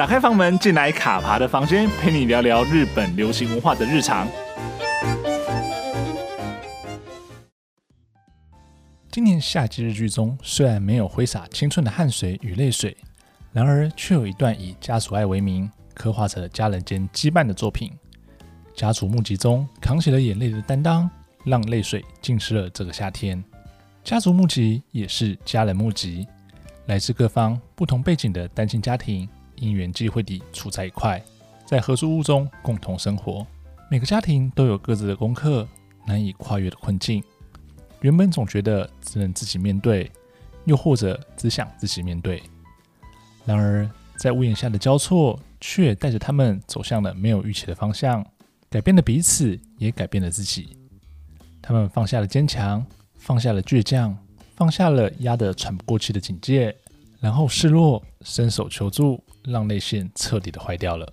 打开房门，进来卡爬的房间，陪你聊聊日本流行文化的日常。今年夏季日剧中，虽然没有挥洒青春的汗水与泪水，然而却有一段以家族爱为名，刻画着家人间羁绊的作品。家族募集中扛起了眼泪的担当，让泪水浸湿了这个夏天。家族募集也是家人募集，来自各方不同背景的单亲家庭，因缘际会地处在一块，在合租屋中共同生活。每个家庭都有各自的功课，难以跨越的困境。原本总觉得只能自己面对，又或者只想自己面对。然而，在屋檐下的交错，却带着他们走向了没有预期的方向，改变了彼此，也改变了自己。他们放下了坚强，放下了倔强，放下了压得喘不过气的警戒，然后示弱，伸手求助，让泪腺彻底的坏掉了。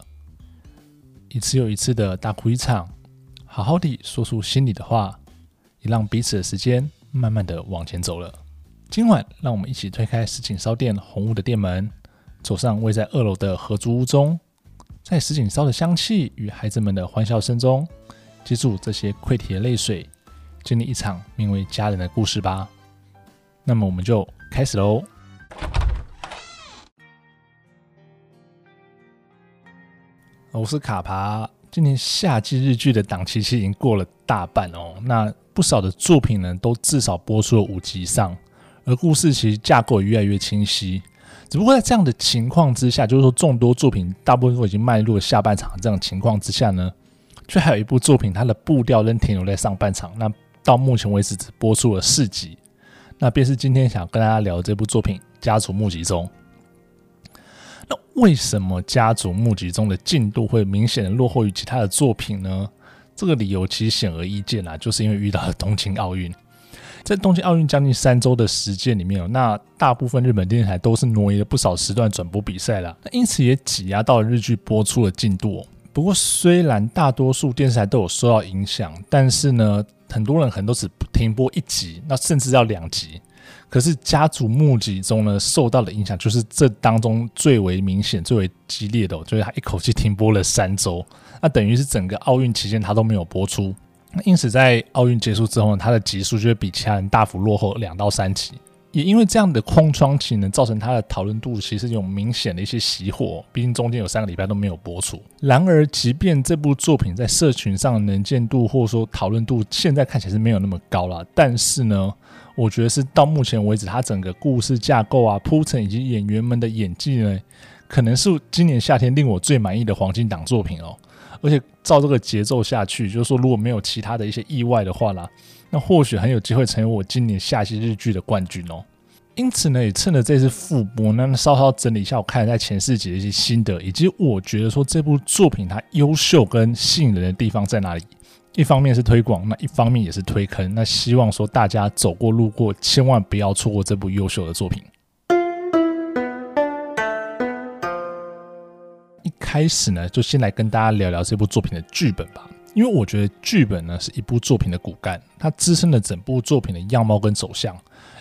一次又一次的大哭一场，好好的说出心里的话。也让彼此的时间慢慢的往前走了。今晚，让我们一起推开石井烧店红屋的店门，走上位在二楼的合租屋中，在石井烧的香气与孩子们的欢笑声中，接住这些溃堤的泪水，经历一场名为家人的故事吧。那么，我们就开始喽。我是卡爬，今年夏季日剧的档期其实已经过了大半哦，那。不少的作品呢，都至少播出了五集以上，而故事其实架构也越来越清晰。只不过在这样的情况之下，就是说众多作品大部分都已经迈入了下半场这样情况之下呢，却还有一部作品，它的步调仍停留在上半场。那到目前为止只播出了四集，那便是今天想跟大家聊的这部作品《家族募集中》。那为什么《家族募集中》的进度会明显的落后于其他的作品呢？这个理由其实显而易见啊，就是因为遇到了东京奥运。在东京奥运将近三周的时间里面，那大部分日本电视台都是挪移了不少时段转播比赛了，那因此也挤压到了日剧播出的进度。不过，虽然大多数电视台都有受到影响，但是呢，很多人可能都只停播一集，那甚至要两集。可是家族募集中呢，受到的影响就是这当中最为明显、最为激烈的，就是他一口气停播了三周。那等于是整个奥运期间他都没有播出。因此在奥运结束之后呢，他的集数就会比其他人大幅落后两到三集。也因为这样的空窗期呢，造成他的讨论度其实有明显的一些熄火。毕竟中间有三个礼拜都没有播出。然而，即便这部作品在社群上能见度或者说讨论度现在看起来是没有那么高了，但是呢，我觉得是到目前为止，它整个故事架构啊、铺陈以及演员们的演技呢，可能是今年夏天令我最满意的黄金档作品哦。而且照这个节奏下去，就是说如果没有其他的一些意外的话啦，那或许很有机会成为我今年夏季日剧的冠军哦。因此呢，也趁着这次复播，那稍稍整理一下我看了在前四集的一些心得，以及我觉得说这部作品它优秀跟吸引人的地方在哪里。一方面是推广，那一方面也是推坑。那希望说大家走过路过，千万不要错过这部优秀的作品。一开始呢，就先来跟大家聊聊这部作品的剧本吧。因为我觉得剧本呢是一部作品的骨干，它支撑了整部作品的样貌跟走向。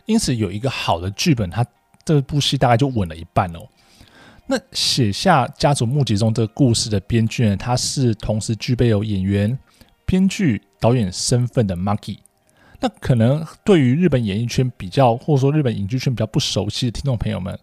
因此，有一个好的剧本，它这部戏大概就稳了一半哦。那写下家族墓集中这个故事的编剧呢，他是同时具备有演员。编剧、导演身份的 Maki，那可能对于日本演艺圈比较，或者说日本影剧圈比较不熟悉的听众朋友们，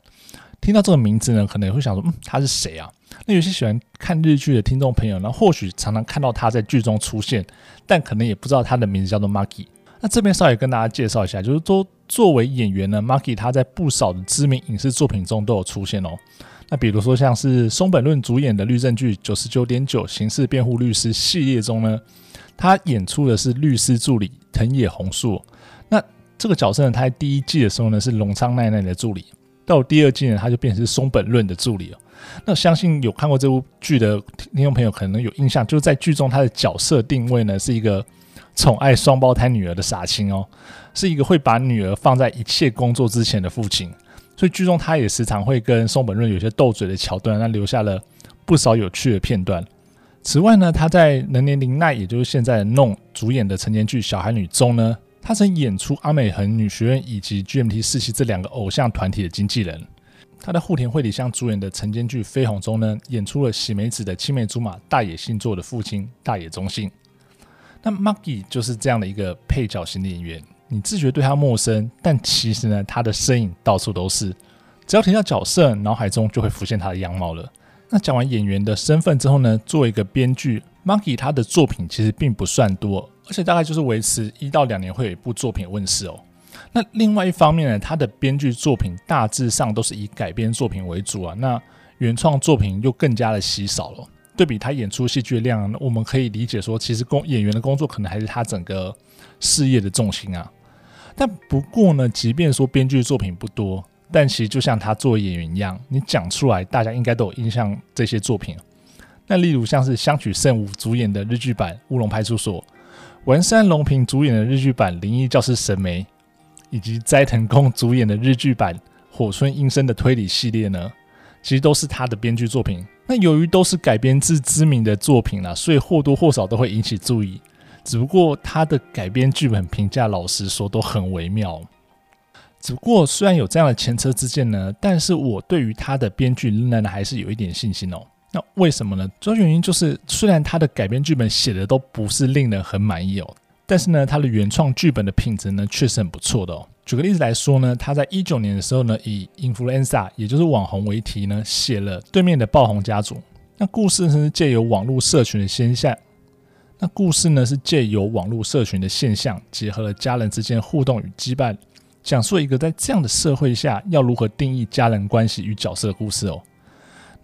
听到这个名字呢，可能也会想说，嗯，他是谁啊？那有些喜欢看日剧的听众朋友呢，或许常常看到他在剧中出现，但可能也不知道他的名字叫做 Maki。那这边稍微跟大家介绍一下，就是说作为演员呢，Maki 他在不少的知名影视作品中都有出现哦。那比如说像是松本润主演的律政剧《九十九点九刑事辩护律师》系列中呢。他演出的是律师助理藤野弘树，那这个角色呢，他在第一季的时候呢是龙仓奈奈的助理，到第二季呢他就变成是松本润的助理了。那相信有看过这部剧的听众朋友可能有印象，就是在剧中他的角色定位呢是一个宠爱双胞胎女儿的傻亲哦，是一个会把女儿放在一切工作之前的父亲，所以剧中他也时常会跟松本润有些斗嘴的桥段，那留下了不少有趣的片段。此外呢，他在能年玲奈，也就是现在弄主演的成年剧《小孩女》中呢，他曾演出阿美横女学院以及 GMT 四期这两个偶像团体的经纪人。他在户田惠里香主演的晨间剧《绯红》中呢，演出了喜美子的青梅竹马大野信作的父亲大野忠信。那 Maki 就是这样的一个配角型的演员，你自觉对他陌生，但其实呢，他的身影到处都是。只要提到角色，脑海中就会浮现他的样貌了。那讲完演员的身份之后呢，作为一个编剧，Maki 他的作品其实并不算多，而且大概就是维持一到两年会有一部作品问世哦。那另外一方面呢，他的编剧作品大致上都是以改编作品为主啊，那原创作品又更加的稀少了。对比他演出戏剧量，我们可以理解说，其实工演员的工作可能还是他整个事业的重心啊。但不过呢，即便说编剧作品不多，但其实就像他作为演员一样，你讲出来，大家应该都有印象这些作品。那例如像是香取慎吾主演的日剧版《乌龙派出所》，文山隆平主演的日剧版《灵异教师神眉》。以及斋藤工主演的日剧版《火村英生》的推理系列呢，其实都是他的编剧作品。那由于都是改编自知名的作品啦，所以或多或少都会引起注意。只不过他的改编剧本评价，老实说都很微妙。只不过虽然有这样的前车之鉴呢，但是我对于他的编剧仍然还是有一点信心哦。那为什么呢？主要原因就是，虽然他的改编剧本写的都不是令人很满意哦。但是呢，他的原创剧本的品质呢，确实很不错的哦。举个例子来说呢，他在一九年的时候呢，以 influencer 也就是网红为题呢，写了《对面的爆红家族》。那故事是借由网络社群的现象，那故事呢是借由网络社群的现象，结合了家人之间互动与羁绊，讲述一个在这样的社会下要如何定义家人关系与角色的故事哦。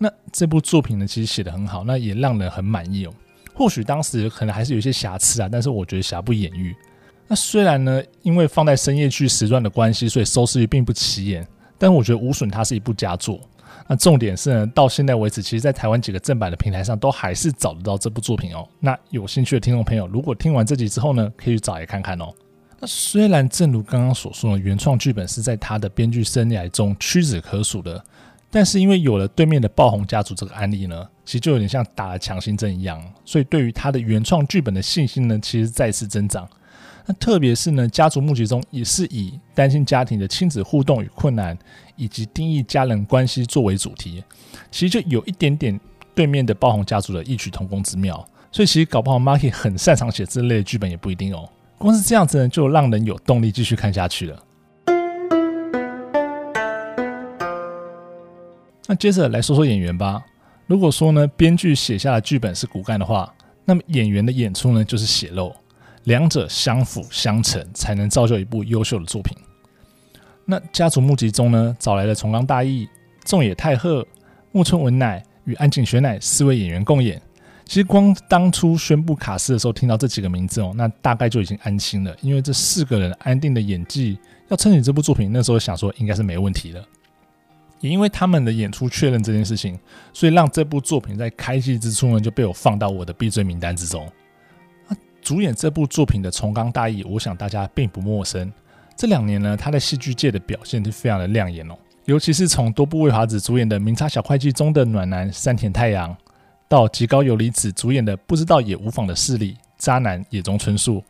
那这部作品呢，其实写得很好，那也让人很满意哦。或许当时可能还是有一些瑕疵啊，但是我觉得瑕不掩瑜。那虽然呢，因为放在深夜剧时段的关系，所以收视率并不起眼，但我觉得无损它是一部佳作。那重点是呢，到现在为止，其实在台湾几个正版的平台上都还是找得到这部作品哦。那有兴趣的听众朋友，如果听完这集之后呢，可以去找来看看哦。那虽然正如刚刚所说呢，原创剧本是在他的编剧生涯中屈指可数的。但是因为有了对面的爆红家族这个案例呢，其实就有点像打了强心针一样，所以对于他的原创剧本的信心呢，其实再次增长。那特别是呢，家族募集中也是以单亲家庭的亲子互动与困难，以及定义家人关系作为主题，其实就有一点点对面的爆红家族的异曲同工之妙。所以其实搞不好 Maki 很擅长写这类剧本也不一定哦。光是这样子呢，就让人有动力继续看下去了。那接着来说说演员吧。如果说呢，编剧写下的剧本是骨干的话，那么演员的演出呢就是血肉，两者相辅相成，才能造就一部优秀的作品。那家族募集中呢，找来了重冈大毅、仲野太贺、木村文乃与安井雪乃四位演员共演。其实光当初宣布卡司的时候，听到这几个名字哦，那大概就已经安心了，因为这四个人安定的演技，要撑起这部作品，那时候想说应该是没问题的。也因为他们的演出确认这件事情，所以让这部作品在开季之初呢就被我放到我的必追名单之中。啊，主演这部作品的重冈大义，我想大家并不陌生。这两年呢，他在戏剧界的表现是非常的亮眼哦。尤其是从多部未华子主演的《明差小会计》中的暖男山田太阳，到吉高由里子主演的《不知道也无妨的势力渣男野中春树，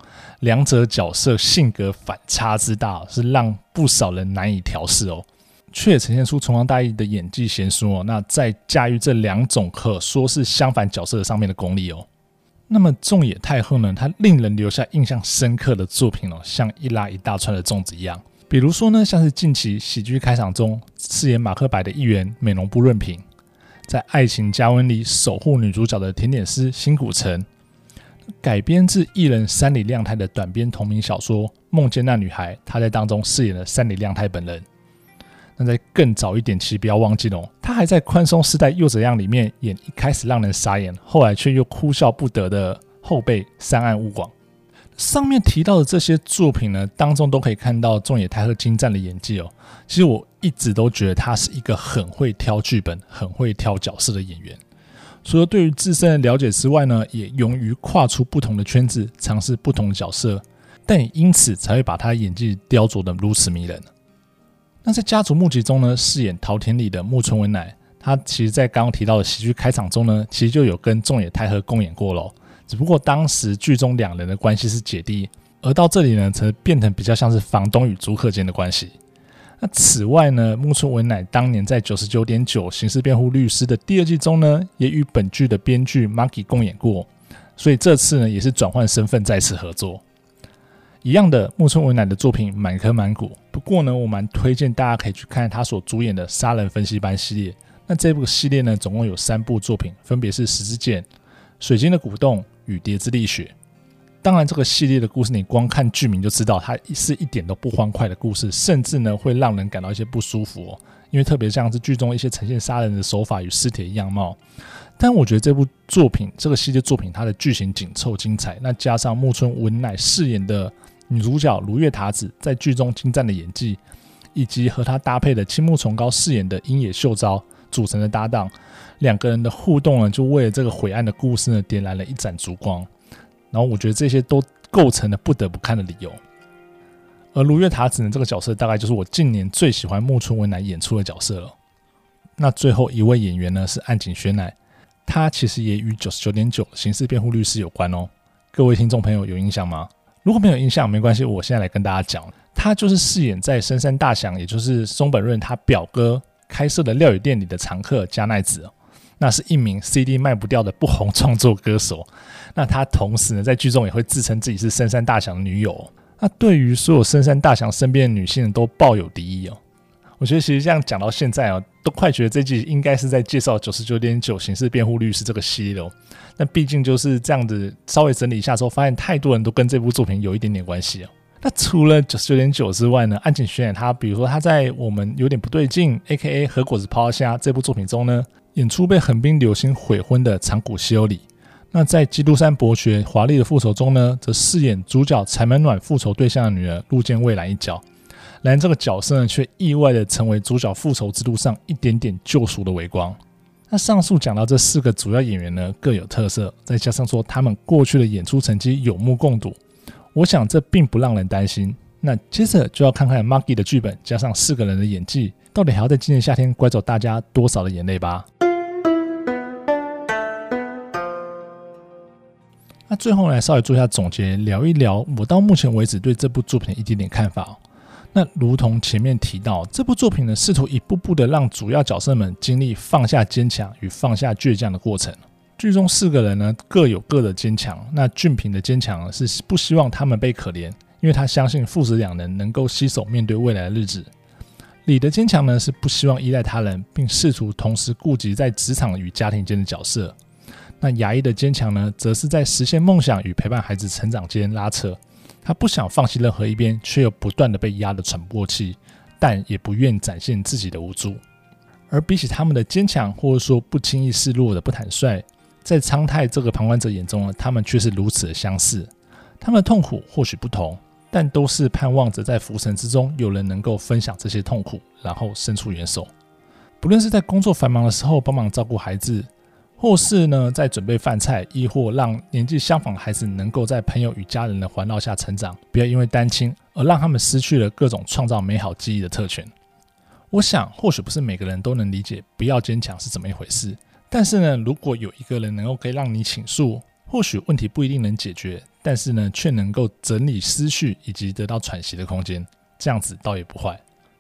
两者角色性格反差之大，是让不少人难以调适哦。却也呈现出重冈大毅的演技娴熟哦。那在驾驭这两种可说是相反角色上面的功力哦。那么重野太后呢，他令人留下印象深刻的作品哦，像一拉一大串的粽子一样。比如说呢，像是近期喜剧开场中饰演马克白的议员美浓部润平，在《爱情加温》里守护女主角的甜点师新谷城，改编自艺人山里亮太的短篇同名小说《梦见那女孩》，他在当中饰演了山里亮太本人。那在更早一点，其实不要忘记了，他还在《宽松世代又怎样》里面演一开始让人傻眼，后来却又哭笑不得的后辈山岸悟广。上面提到的这些作品呢，当中都可以看到仲野太贺精湛的演技哦。其实我一直都觉得他是一个很会挑剧本、很会挑角色的演员。除了对于自身的了解之外呢，也勇于跨出不同的圈子，尝试不同的角色，但也因此才会把他演技雕琢得如此迷人。那在家族募集中呢，饰演桃田里的木村文乃，他其实，在刚刚提到的喜剧开场中呢，其实就有跟仲野太贺共演过喽。只不过当时剧中两人的关系是姐弟，而到这里呢，则变成比较像是房东与租客间的关系。那此外呢，木村文乃当年在九十九点九刑事辩护律师的第二季中呢，也与本剧的编剧 Maki 共演过，所以这次呢也是转换身份再次合作。一样的，木村文乃的作品满坑满谷，不过呢，我蛮推荐大家可以去看他所主演的《杀人分析班》系列。那这部系列呢，总共有三部作品，分别是《十字剑》、《水晶的鼓动》与《蝶之力学》。当然，这个系列的故事，你光看剧名就知道，它是一点都不欢快的故事，甚至呢会让人感到一些不舒服哦。因为特别像是剧中一些呈现杀人的手法与尸体的样貌。但我觉得这部作品，这个系列作品，它的剧情紧凑精彩，那加上木村文乃饰演的女主角如月塔子在剧中精湛的演技，以及和她搭配的青木崇高饰演的樱野秀昭组成的搭档，两个人的互动呢，就为了这个晦暗的故事呢，点燃了一盏烛光。然后我觉得这些都构成了不得不看的理由。而如月塔子呢，这个角色大概就是我近年最喜欢木村文乃演出的角色了。那最后一位演员呢，是岸井雪乃，他其实也与九十九点九刑事辩护律师有关哦。各位听众朋友有印象吗？如果没有印象，没关系，我现在来跟大家讲，他就是饰演在深山大祥，也就是松本润他表哥开设的料理店里的常客加奈子。那是一名 CD 卖不掉的不红创作歌手，那他同时呢，在剧中也会自称自己是深山大祥的女友。那对于所有深山大祥身边的女性都抱有敌意哦。我觉得其实这样讲到现在哦，都快觉得这季应该是在介绍九十九点九刑事辩护律师这个系列哦。那毕竟就是这样子，稍微整理一下之后，发现太多人都跟这部作品有一点点关系哦。那除了九十九点九之外呢，岸井雪乃他，比如说他在我们有点不对劲，A.K.A. 和果子抛虾这部作品中呢。演出被横滨流星悔婚的长谷希优里，那在《基督山伯爵华丽的复仇》中呢，则饰演主角柴门暖复仇对象的女儿鹿见未来一角。然而这个角色呢，却意外的成为主角复仇之路上一点点救赎的微光。那上述讲到这四个主要演员呢，各有特色，再加上说他们过去的演出成绩有目共睹，我想这并不让人担心。那接着就要看看 Maki 的剧本加上四个人的演技，到底还要在今年夏天拐走大家多少的眼泪吧。那最后来稍微做一下总结，聊一聊我到目前为止对这部作品的一点点看法。那如同前面提到，这部作品呢，试图一步步的让主要角色们经历放下坚强与放下倔强的过程。剧中四个人呢，各有各的坚强。那俊平的坚强是不希望他们被可怜，因为他相信父子两人能够携手面对未来的日子。李的坚强呢，是不希望依赖他人，并试图同时顾及在职场与家庭间的角色。那牙医的坚强呢，则是在实现梦想与陪伴孩子成长间拉扯。他不想放弃任何一边，却又不断的被压得喘不过气，但也不愿展现自己的无助。而比起他们的坚强，或者说不轻易示弱的不坦率，在苍太这个旁观者眼中呢，他们却是如此的相似。他们的痛苦或许不同，但都是盼望着在浮沉之中有人能够分享这些痛苦，然后伸出援手。不论是在工作繁忙的时候帮忙照顾孩子。或是呢，在准备饭菜，亦或让年纪相仿的孩子能够在朋友与家人的环绕下成长，不要因为单亲而让他们失去了各种创造美好记忆的特权。我想，或许不是每个人都能理解不要坚强是怎么一回事。但是呢，如果有一个人能够可以让你倾诉，或许问题不一定能解决，但是呢，却能够整理思绪以及得到喘息的空间，这样子倒也不坏。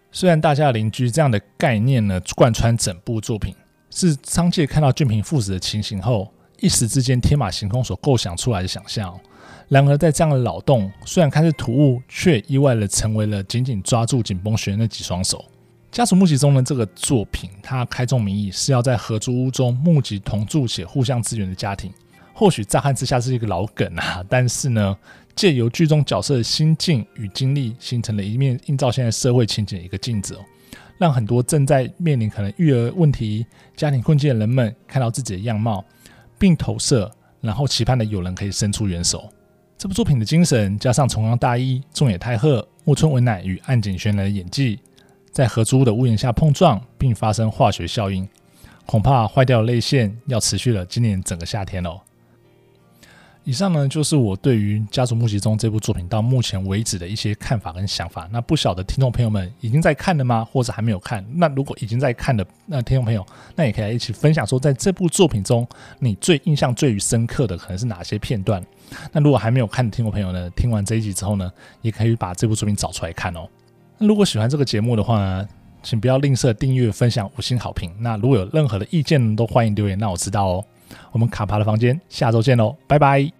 虽然大家邻居这样的概念呢，贯穿整部作品。是商界看到俊平父子的情形后，一时之间天马行空所构想出来的想象。然而，在这样的脑洞，虽然看似突兀，却意外的成为了紧紧抓住紧绷弦的那几双手。家族募集中的这个作品，它开宗明义是要在合租屋中募集同住且互相支援的家庭。或许乍看之下是一个老梗啊，但是呢，借由剧中角色的心境与经历，形成了一面映照现在社会情景的一个镜子哦。让很多正在面临可能育儿问题、家庭困境的人们看到自己的样貌，并投射，然后期盼的有人可以伸出援手。这部作品的精神，加上重冈大一、中野太贺、木村文乃与岸井雪乃的演技，在合租屋的屋檐下碰撞，并发生化学效应，恐怕坏掉的泪腺要持续了今年整个夏天哦。以上呢就是我对于家族墓穴中这部作品到目前为止的一些看法跟想法。那不晓得听众朋友们已经在看了吗？或者还没有看？那如果已经在看的那听众朋友那也可以来一起分享说在这部作品中你最印象最深刻的可能是哪些片段？那如果还没有看的听众朋友呢听完这一集之后呢也可以把这部作品找出来看哦。那如果喜欢这个节目的话呢请不要吝啬订阅分享五星好评。那如果有任何的意见都欢迎留言让我知道哦。我们卡帕的房间下周见喽拜拜。